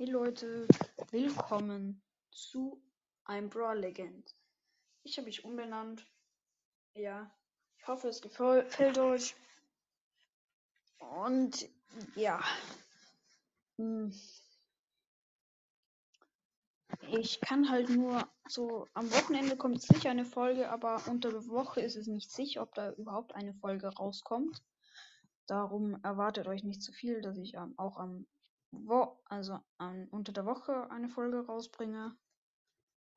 Hey Leute, willkommen zu einem Brawl Legend. Ich habe mich umbenannt. Ja, ich hoffe, es gefällt euch. Und ja, hm. ich kann halt nur so am Wochenende kommt sicher eine Folge, aber unter der Woche ist es nicht sicher, ob da überhaupt eine Folge rauskommt. Darum erwartet euch nicht zu viel, dass ich ähm, auch am wo also ähm, unter der Woche eine Folge rausbringe.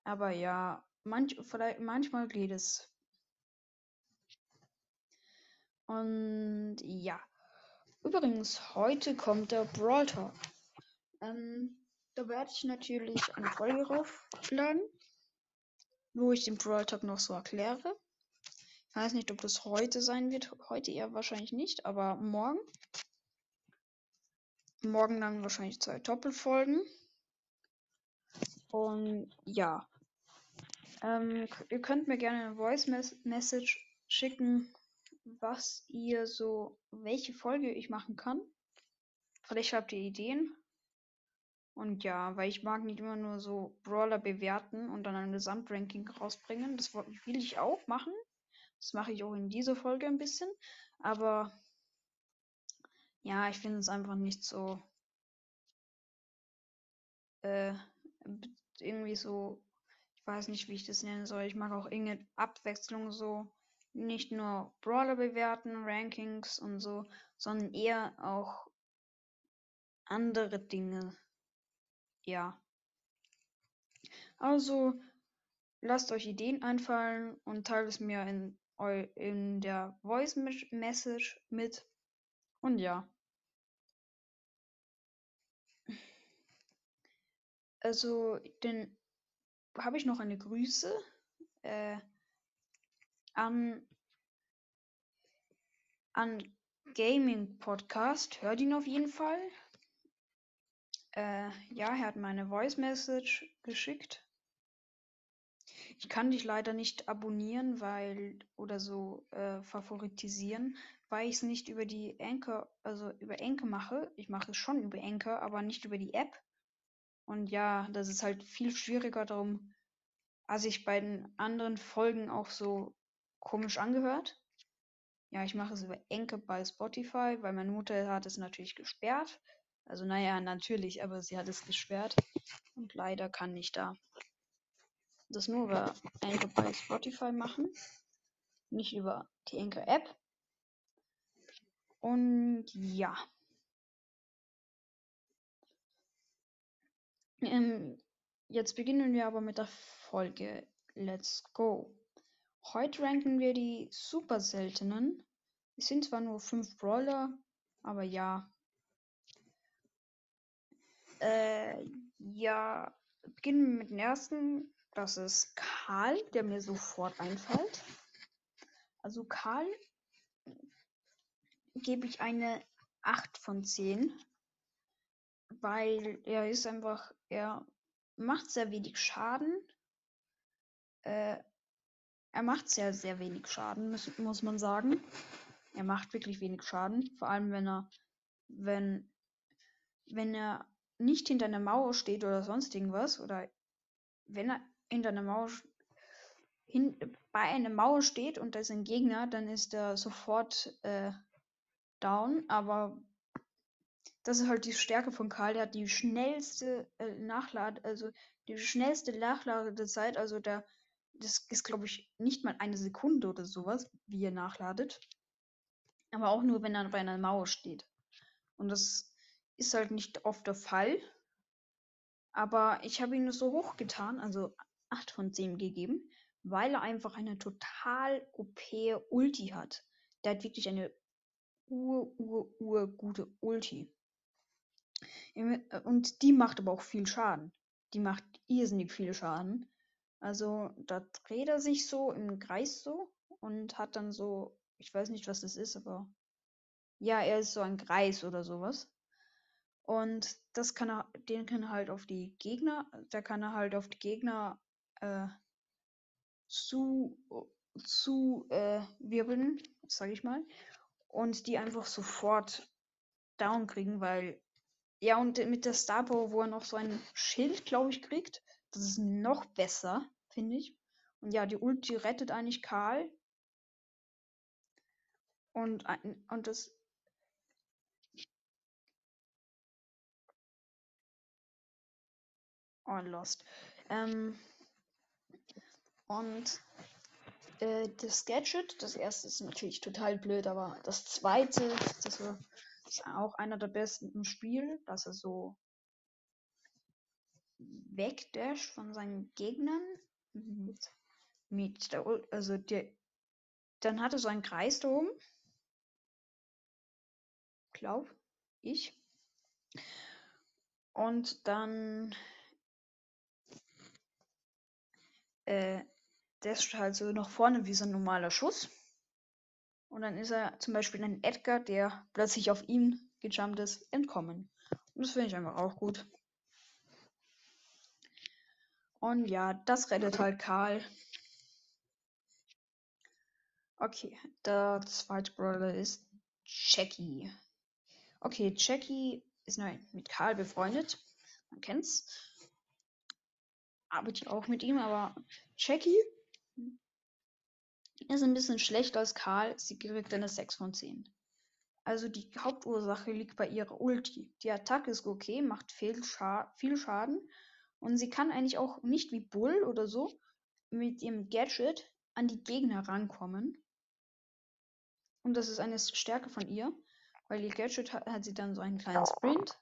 Aber ja, manch, vielleicht, manchmal geht es. Und ja. Übrigens, heute kommt der Brawl Talk. Ähm, da werde ich natürlich eine Folge raufladen, wo ich den Brawl Talk noch so erkläre. Ich weiß nicht, ob das heute sein wird. Heute eher wahrscheinlich nicht, aber morgen. Morgen dann wahrscheinlich zwei Doppelfolgen. Und ja. Ähm, ihr könnt mir gerne eine Voice Message schicken, was ihr so, welche Folge ich machen kann. Vielleicht habt ihr Ideen. Und ja, weil ich mag nicht immer nur so Brawler bewerten und dann ein Gesamtranking rausbringen. Das will ich auch machen. Das mache ich auch in dieser Folge ein bisschen. Aber ja, ich finde es einfach nicht so äh, irgendwie so, ich weiß nicht, wie ich das nennen soll. Ich mag auch irgendeine Abwechslung so. Nicht nur Brawler bewerten, Rankings und so, sondern eher auch andere Dinge. Ja. Also, lasst euch Ideen einfallen und teilt es mir in, in der Voice Message mit. Und ja. Also, dann habe ich noch eine Grüße äh, an, an Gaming Podcast. Hört ihn auf jeden Fall. Äh, ja, er hat meine Voice Message geschickt. Ich kann dich leider nicht abonnieren, weil oder so äh, favoritisieren, weil ich es nicht über die Anchor, also über Anchor mache. Ich mache es schon über Anchor, aber nicht über die App. Und ja, das ist halt viel schwieriger darum, hat sich bei den anderen Folgen auch so komisch angehört. Ja, ich mache es über Enke bei Spotify, weil meine Mutter hat es natürlich gesperrt. Also naja, natürlich, aber sie hat es gesperrt. Und leider kann ich da das nur über Enke bei Spotify machen. Nicht über die Enke App. Und ja. Ähm, jetzt beginnen wir aber mit der Folge. Let's go. Heute ranken wir die super seltenen. Es sind zwar nur fünf Brawler, aber ja. Äh, ja, beginnen wir mit dem ersten. Das ist Karl, der mir sofort einfällt. Also Karl gebe ich eine 8 von 10 weil er ist einfach, er macht sehr wenig Schaden. Äh, er macht sehr, sehr wenig Schaden, muss, muss man sagen. Er macht wirklich wenig Schaden, vor allem wenn er, wenn, wenn er nicht hinter einer Mauer steht oder sonst irgendwas, oder wenn er hinter einer Mauer hin, bei einer Mauer steht und da ist ein Gegner, dann ist er sofort äh, down, aber das ist halt die Stärke von Karl. Der hat die schnellste äh, Nachlade, also die schnellste Nachladezeit. Also der, das ist, glaube ich, nicht mal eine Sekunde oder sowas, wie er nachladet. Aber auch nur, wenn er bei einer Mauer steht. Und das ist halt nicht oft der Fall. Aber ich habe ihn so hochgetan, also 8 von 10 gegeben, weil er einfach eine total OP Ulti hat. Der hat wirklich eine ur, ur, ur gute Ulti. Äh, und die macht aber auch viel Schaden. Die macht irrsinnig viel Schaden. Also da dreht er sich so im Kreis so und hat dann so, ich weiß nicht, was das ist, aber ja, er ist so ein Kreis oder sowas. Und das kann er, den kann er halt auf die Gegner, da kann er halt auf die Gegner äh, zu, zu äh, wirbeln, sag ich mal, und die einfach sofort down kriegen, weil Ja, und mit der Star Power, wo er noch so ein Schild, glaube ich, kriegt, das ist noch besser, finde ich. Und ja, die Ulti rettet eigentlich Karl. Und, und das. Oh, lost. Ähm, und äh, das Gadget, das erste ist natürlich total blöd, aber das zweite, das ist auch einer der besten im Spiel, dass er so wegdasht von seinen Gegnern mit, mit der, also der, dann hatte so einen Kreis da oben. Glaub ich. Und dann äh, dasht halt so nach vorne wie so ein normaler Schuss. Und dann ist er zum Beispiel ein Edgar, der plötzlich auf ihn gejumpt ist, entkommen. Und das finde ich einfach auch gut. Und ja, das rettet halt Karl. Okay, der zweite Brawler ist Jackie. Okay, Jackie ist mit Karl befreundet. Man kennt's. Arbeitet auch mit ihm, aber Jackie ist ein bisschen schlechter als Karl. Sie kriegt eine 6 von 10. Also die Hauptursache liegt bei ihrer Ulti. Die Attacke ist okay, macht viel, Scha viel Schaden und sie kann eigentlich auch nicht wie Bull oder so mit ihrem Gadget an die Gegner rankommen. Und das ist eine Stärke von ihr, weil ihr Gadget hat, hat sie dann so einen kleinen Sprint.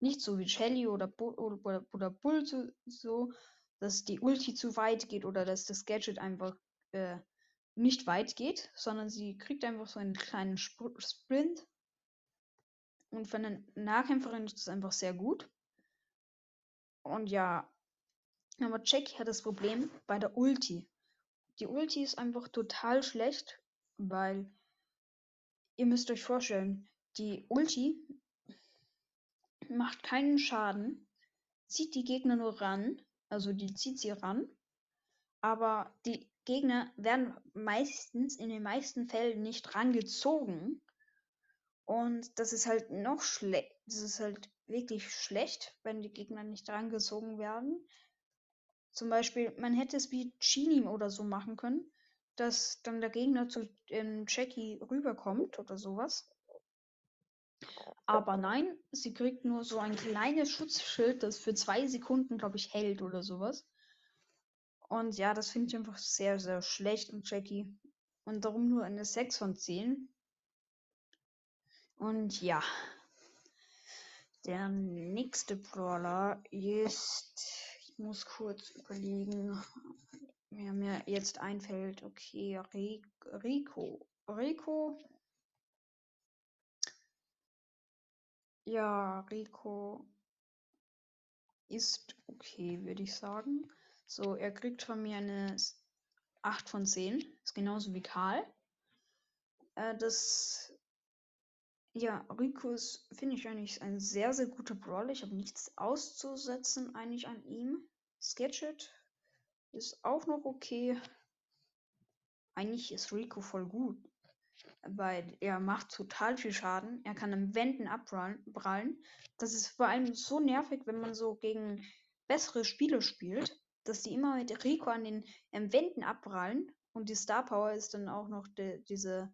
Nicht so wie Shelly oder, Bull, oder, Bull so, dass die Ulti zu weit geht oder dass das Gadget einfach äh, nicht weit geht, sondern sie kriegt einfach so einen kleinen Sprint. Und für eine Nahkämpferin ist das einfach sehr gut. Und ja, aber Jackie hat das Problem bei der Ulti. Die Ulti ist einfach total schlecht, weil ihr müsst euch vorstellen, die Ulti macht keinen Schaden, zieht die Gegner nur ran, also die zieht sie ran, aber die Gegner werden meistens, in den meisten Fällen nicht rangezogen. Und das ist halt noch schlecht. Das ist halt wirklich schlecht, wenn die Gegner nicht rangezogen werden. Zum Beispiel, man hätte es wie Genie oder so machen können, dass dann der Gegner zu ähm, Jackie rüberkommt oder sowas. Aber nein, sie kriegt nur so ein kleines Schutzschild, das für zwei Sekunden, glaube ich, hält oder sowas. Und ja, das finde ich einfach sehr, sehr schlecht und Jackie. Und darum nur eine 6 von 10. Und ja. Der nächste Brawler ist. Ich muss kurz überlegen, wer mir jetzt einfällt. Okay, Rico. Rico. Ja, Rico ist okay, würde ich sagen. So, er kriegt von mir eine 8 von 10. Ist genauso wie Karl. Äh, das ja, Rico ist, finde ich eigentlich ein sehr, sehr guter Brawler. Ich habe nichts auszusetzen eigentlich an ihm. Sketchet ist auch noch okay. Eigentlich ist Rico voll gut, weil er macht total viel Schaden. Er kann am Wänden abprallen. Das ist vor allem so nervig, wenn man so gegen bessere Spiele spielt, dass die immer mit Rico an den ähm, Wänden abprallen. Und die Star Power ist dann auch noch de, diese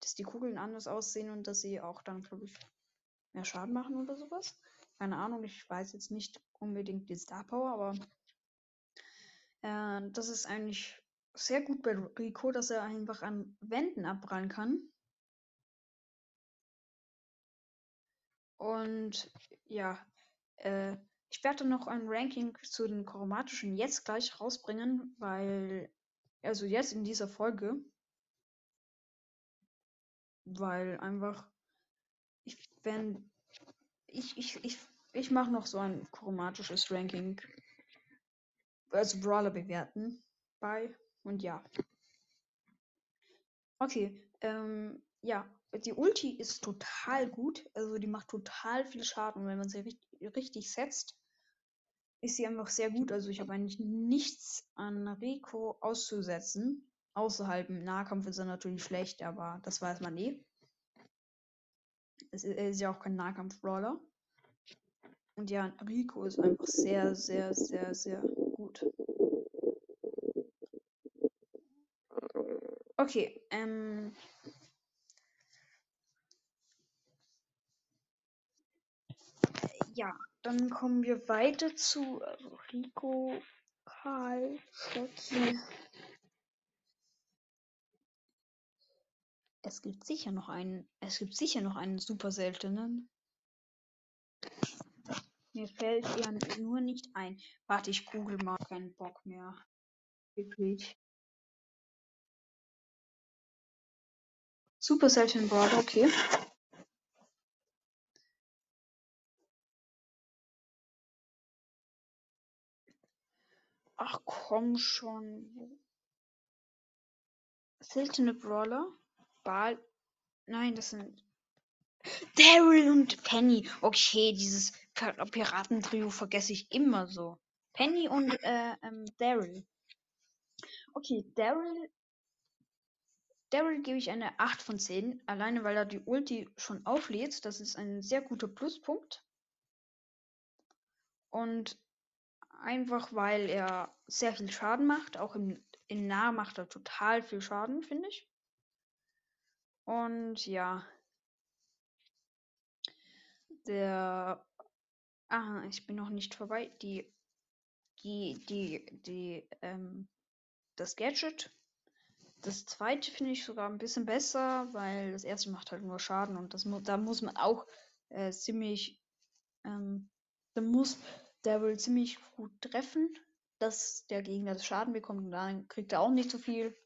dass die Kugeln anders aussehen und dass sie auch dann, glaube ich, mehr Schaden machen oder sowas. Keine Ahnung, ich weiß jetzt nicht unbedingt die Star Power, aber äh, das ist eigentlich sehr gut bei Rico, dass er einfach an Wänden abprallen kann. Und ja, äh, ich werde noch ein Ranking zu den chromatischen jetzt gleich rausbringen, weil, also jetzt in dieser Folge, weil einfach, ich, wenn, ich, ich, ich, ich mache noch so ein chromatisches Ranking, also Brawler bewerten bei und ja. Okay, ähm, ja, die Ulti ist total gut, also die macht total viel Schaden, wenn man sie richtig, richtig setzt, ist sie einfach sehr gut. Also ich habe eigentlich nichts an Rico auszusetzen. Außerhalb im Nahkampf ist er natürlich schlecht, aber das weiß man eh. Es ist ja auch kein Nahkampf-Brawler. Und ja, Rico ist einfach sehr, sehr, sehr, sehr gut. Okay, ähm. Ja, dann kommen wir weiter zu also Rico, Karl, Schocki. Es gibt sicher noch einen. Es gibt sicher noch einen super seltenen. Mir fällt er nur nicht ein. Warte, ich google mal. Keinen Bock mehr. Wirklich. Super selten Brawler, okay. Ach komm schon. Seltene Brawler? Ball. Nein, das sind. Daryl und Penny. Okay, dieses Pir Piratentrio vergesse ich immer so. Penny und äh, ähm, Daryl. Okay, Daryl. Daryl gebe ich eine 8 von 10. Alleine weil er die Ulti schon auflädt. Das ist ein sehr guter Pluspunkt. Und einfach weil er sehr viel Schaden macht. Auch im, in nah macht er total viel Schaden, finde ich. Und ja. Der. Ah, ich bin noch nicht vorbei. Die. Die, die, die, ähm, das Gadget. Das zweite finde ich sogar ein bisschen besser, weil das erste macht halt nur Schaden und das mu da muss man auch äh, ziemlich, ähm, da muss der will ziemlich gut treffen, dass der Gegner das Schaden bekommt und dann kriegt er auch nicht so viel.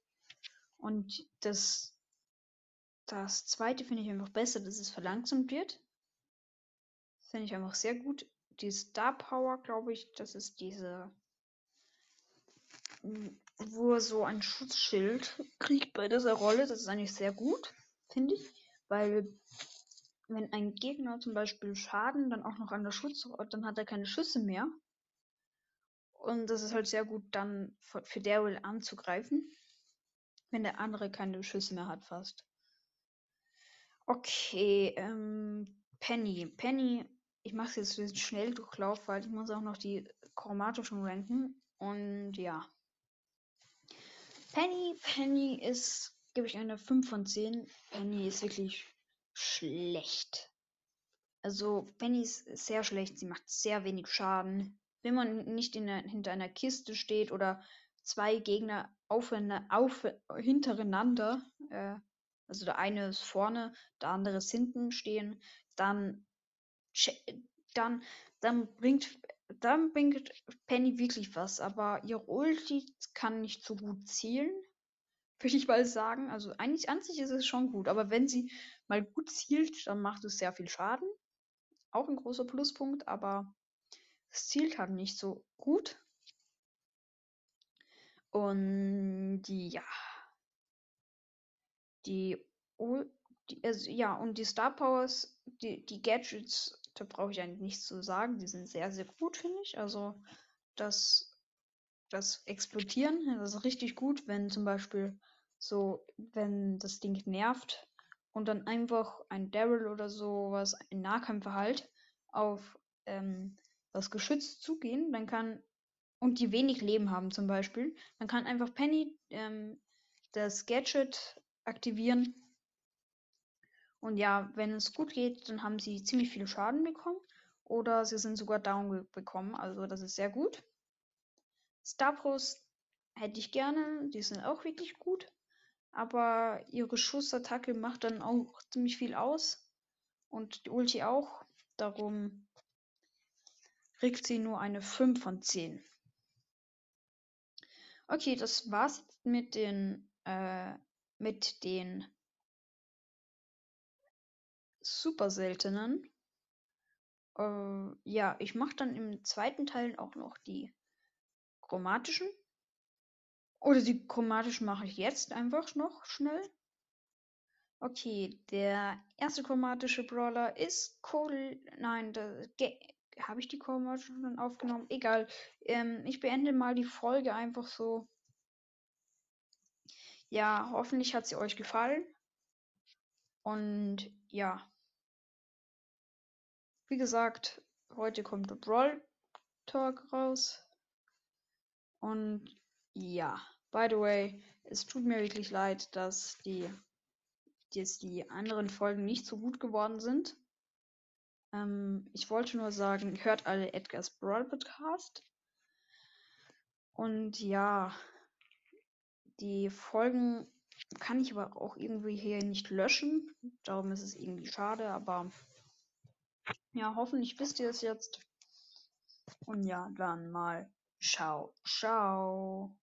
Und das, das zweite finde ich einfach besser, dass es verlangsamt wird. Finde ich einfach sehr gut. Die Star Power, glaube ich, das ist diese, wo er so ein Schutzschild kriegt bei dieser Rolle. Das ist eigentlich sehr gut, finde ich. Weil wenn ein Gegner zum Beispiel Schaden dann auch noch an der Schutz, dann hat er keine Schüsse mehr. Und das ist halt sehr gut dann für, für Daryl anzugreifen, wenn der andere keine Schüsse mehr hat fast. Okay, ähm, Penny. Penny, ich mache es jetzt schnell Durchlauf, weil ich muss auch noch die chromatischen ranken. Und ja. Penny, Penny ist, gebe ich eine 5 von 10. Penny ist wirklich schlecht. Also Penny ist sehr schlecht, sie macht sehr wenig Schaden. Wenn man nicht der, hinter einer Kiste steht oder zwei Gegner auf, auf, hintereinander, äh, also der eine ist vorne, der andere ist hinten stehen, dann, dann, dann bringt dann bringt Penny wirklich was, aber ihr Ulti kann nicht so gut zielen würde ich mal sagen. Also eigentlich an sich ist es schon gut, aber wenn sie mal gut zielt, dann macht es sehr viel Schaden. Auch ein großer Pluspunkt, aber es zielt halt nicht so gut. Und ja. Die, die also, ja, und die Star Powers, die, die Gadgets, da brauche ich eigentlich nichts zu sagen. Die sind sehr, sehr gut, finde ich. Also das das Explodieren, das ist richtig gut, wenn zum Beispiel so, wenn das Ding nervt und dann einfach ein Daryl oder sowas, ein Nahkämpfer halt, auf ähm, das Geschütz zugehen, dann kann, und die wenig Leben haben zum Beispiel, dann kann einfach Penny ähm, das Gadget aktivieren. Und ja, wenn es gut geht, dann haben sie ziemlich viel Schaden bekommen. Oder sie sind sogar down bekommen. Also das ist sehr gut. Star Pros hätte ich gerne. Die sind auch wirklich gut aber ihre Schussattacke macht dann auch ziemlich viel aus und die Ulti auch. Darum kriegt sie nur eine 5 von 10. Okay, das war's mit den äh, mit den super seltenen. Äh, ja, ich mache dann im zweiten Teil auch noch die chromatischen. Oder die chromatischen mache ich jetzt einfach noch schnell. Okay, der erste chromatische Brawler ist Kohl. Nein, habe ich die chromatischen schon aufgenommen? Egal. Ähm, ich beende mal die Folge einfach so. Ja, hoffentlich hat sie euch gefallen. Und ja. Wie gesagt, heute kommt Brawl Talk raus. Und ja, by the way, es tut mir wirklich leid, dass die, dass die anderen Folgen nicht so gut geworden sind. Ähm, ich wollte nur sagen, hört alle Edgar's Brawl Podcast. Und ja, die Folgen kann ich aber auch irgendwie hier nicht löschen. Darum ist es irgendwie schade, aber ja, hoffentlich wisst ihr es jetzt. Und ja, dann mal ciao, ciao.